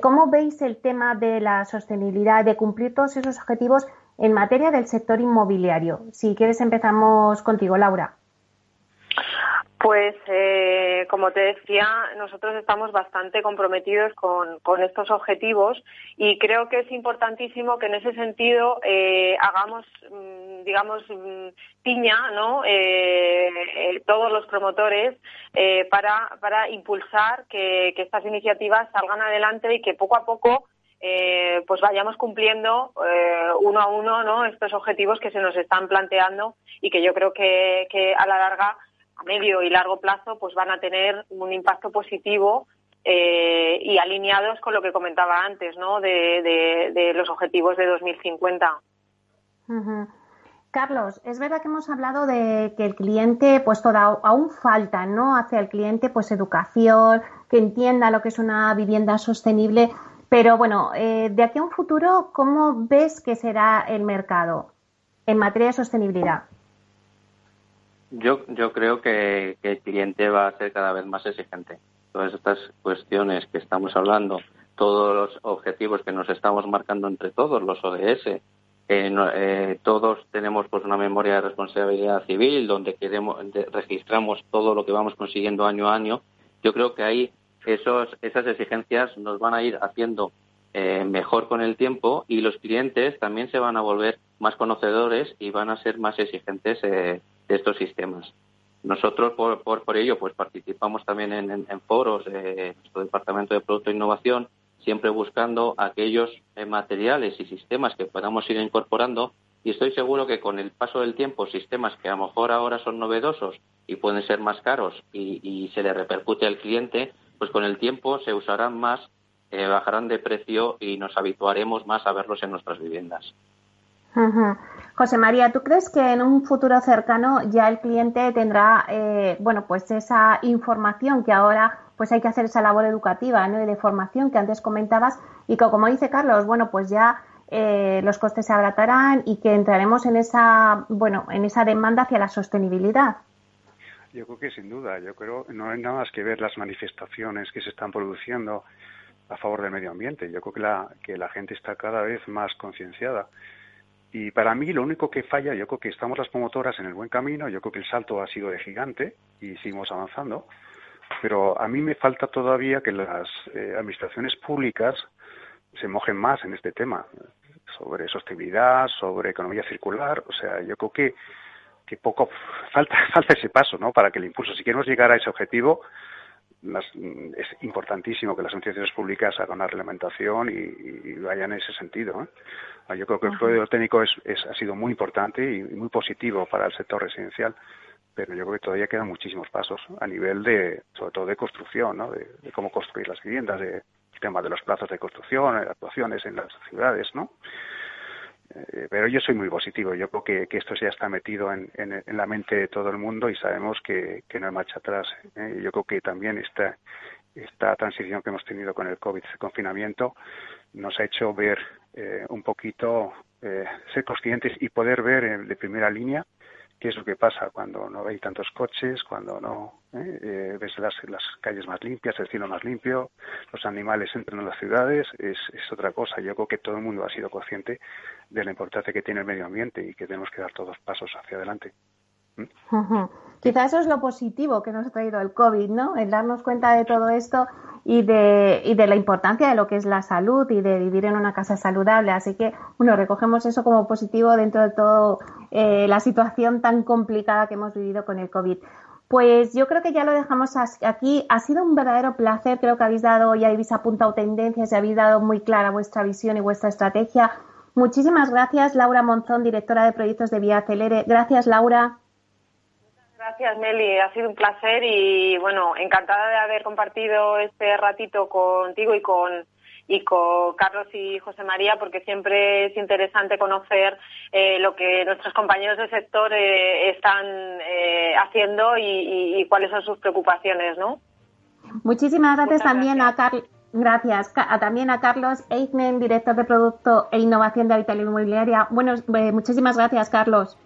¿Cómo veis el tema de la sostenibilidad, de cumplir todos esos objetivos en materia del sector inmobiliario? Si quieres, empezamos contigo, Laura. Pues, eh, como te decía, nosotros estamos bastante comprometidos con, estos objetivos y creo que es importantísimo que en ese sentido eh, hagamos, mm, digamos, mm, piña, ¿no? Eh, todos los promotores para, para impulsar que, estas iniciativas salgan adelante y que poco a poco pues vayamos cumpliendo uno a uno ¿no? estos objetivos que se nos están planteando y que yo creo que, que a la larga a medio y largo plazo pues van a tener un impacto positivo eh, y alineados con lo que comentaba antes, ¿no? De, los objetivos de 2050. Carlos, es verdad que hemos hablado de que el cliente, pues toda, aún falta, ¿no? Hacia el cliente, pues educación, que entienda lo que es una vivienda sostenible. Pero bueno, eh, de aquí a un futuro, ¿cómo ves que será el mercado en materia de sostenibilidad? Yo, yo creo que, el cliente va a ser cada vez más exigente. Todas estas cuestiones que estamos hablando, todos los objetivos que nos estamos marcando entre todos, los ODS, eh, eh, todos tenemos pues una memoria de responsabilidad civil donde queremos, registramos todo lo que vamos consiguiendo año a año. Yo creo que ahí esos, esas exigencias nos van a ir haciendo eh, mejor con el tiempo y los clientes también se van a volver más conocedores y van a ser más exigentes eh, de estos sistemas. Nosotros, por, por, ello, pues participamos también en, foros de nuestro Departamento de Producto e Innovación, siempre buscando aquellos eh, materiales y sistemas que podamos ir incorporando y estoy seguro que con el paso del tiempo, sistemas que a lo mejor ahora son novedosos y pueden ser más caros y, se le repercute al cliente, pues con el tiempo se usarán más, eh, bajarán de precio y nos habituaremos más a verlos en nuestras viviendas. José María, ¿tú crees que en un futuro cercano ya el cliente tendrá, eh, bueno, pues esa información que ahora pues hay que hacer esa labor educativa ¿no? y de formación que antes comentabas y que como dice Carlos, bueno, pues ya eh, los costes se abratarán y que entraremos en esa, bueno, en esa demanda hacia la sostenibilidad? Yo creo que sin duda, yo creo no hay nada más que ver las manifestaciones que se están produciendo a favor del medio ambiente. Yo creo que la, que la gente está cada vez más concienciada y para mí lo único que falla, yo creo que estamos las promotoras en el buen camino, yo creo que el salto ha sido de gigante y seguimos avanzando, pero a mí me falta todavía que las eh, administraciones públicas se mojen más en este tema, sobre sostenibilidad, sobre economía circular, o sea, yo creo que, que poco falta, falta ese paso, ¿no? Para que el impulso, si queremos llegar a ese objetivo, es importantísimo que las instituciones públicas hagan una reglamentación y, vayan en ese sentido. ¿eh? Yo creo que el fluido técnico es, ha sido muy importante y, muy positivo para el sector residencial, pero yo creo que todavía quedan muchísimos pasos a nivel de, sobre todo de construcción, ¿no? de, cómo construir las viviendas, de, el tema de los plazos de construcción, de actuaciones en las ciudades, ¿no? Eh, pero yo soy muy positivo. Yo creo que, esto ya está metido en, la mente de todo el mundo y sabemos que, no hay marcha atrás. ¿eh? Yo creo que también esta, transición que hemos tenido con el COVID, ese confinamiento, nos ha hecho ver eh, un poquito, ser conscientes y poder ver de primera línea qué es lo que pasa cuando no hay tantos coches, cuando no ¿eh? Eh, ves las, las, calles más limpias, el cielo más limpio, los animales entran en las ciudades, es, es, otra cosa. Yo creo que todo el mundo ha sido consciente de la importancia que tiene el medio ambiente y que tenemos que dar todos pasos hacia adelante. ¿Mm? Quizás eso es lo positivo que nos ha traído el COVID, ¿no? El darnos cuenta de todo esto y de, y de la importancia de lo que es la salud y de vivir en una casa saludable. Así que, bueno, recogemos eso como positivo dentro de todo eh, la situación tan complicada que hemos vivido con el COVID. Pues yo creo que ya lo dejamos aquí. Ha sido un verdadero placer. Creo que habéis dado y habéis apuntado tendencias y habéis dado muy clara vuestra visión y vuestra estrategia. Muchísimas gracias, Laura Monzón, directora de proyectos de Vía Acelere. Gracias, Laura. Gracias, Meli. Ha sido un placer y, bueno, encantada de haber compartido este ratito contigo y con y con Carlos y José María, porque siempre es interesante conocer eh, lo que nuestros compañeros del sector eh, están eh, haciendo y, cuáles son sus preocupaciones, ¿no? Muchísimas gracias también a Carlos. Gracias. también a Carlos Eichnen, director de Producto e Innovación de Habitat Inmobiliaria. Bueno, muchísimas gracias, Carlos.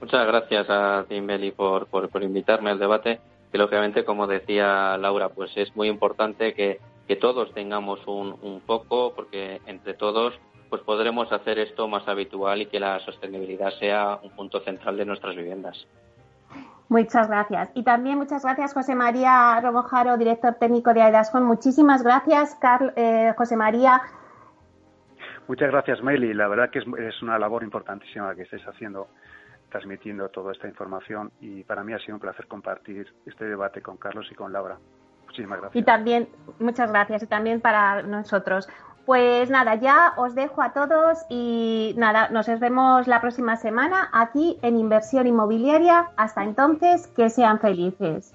Muchas gracias a Timbeli por, por, por invitarme al debate. Que lógicamente, como decía Laura, pues es muy importante que que todos tengamos un, un foco, porque entre todos pues podremos hacer esto más habitual y que la sostenibilidad sea un punto central de nuestras viviendas. Muchas gracias. Y también muchas gracias, José María Romojaro, director técnico de Aidascon. Muchísimas gracias, Carl, eh, José María. Muchas gracias, Meli. La verdad que es, es una labor importantísima que estáis haciendo, transmitiendo toda esta información. Y para mí ha sido un placer compartir este debate con Carlos y con Laura. Muchísimas gracias. Y también, muchas gracias, y también para nosotros. Pues nada, ya os dejo a todos y nada, nos vemos la próxima semana aquí en Inversión Inmobiliaria. Hasta entonces, que sean felices.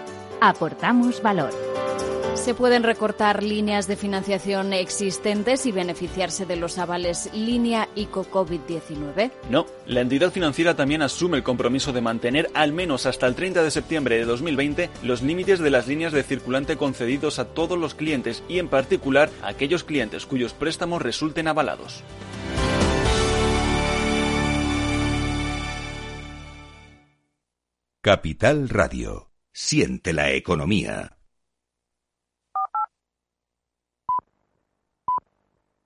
Aportamos valor. ¿Se pueden recortar líneas de financiación existentes y beneficiarse de los avales línea ICO COVID-19? No, la entidad financiera también asume el compromiso de mantener al menos hasta el 30 de septiembre de 2020 los límites de las líneas de circulante concedidos a todos los clientes y en particular a aquellos clientes cuyos préstamos resulten avalados. Capital Radio. Siente la economía.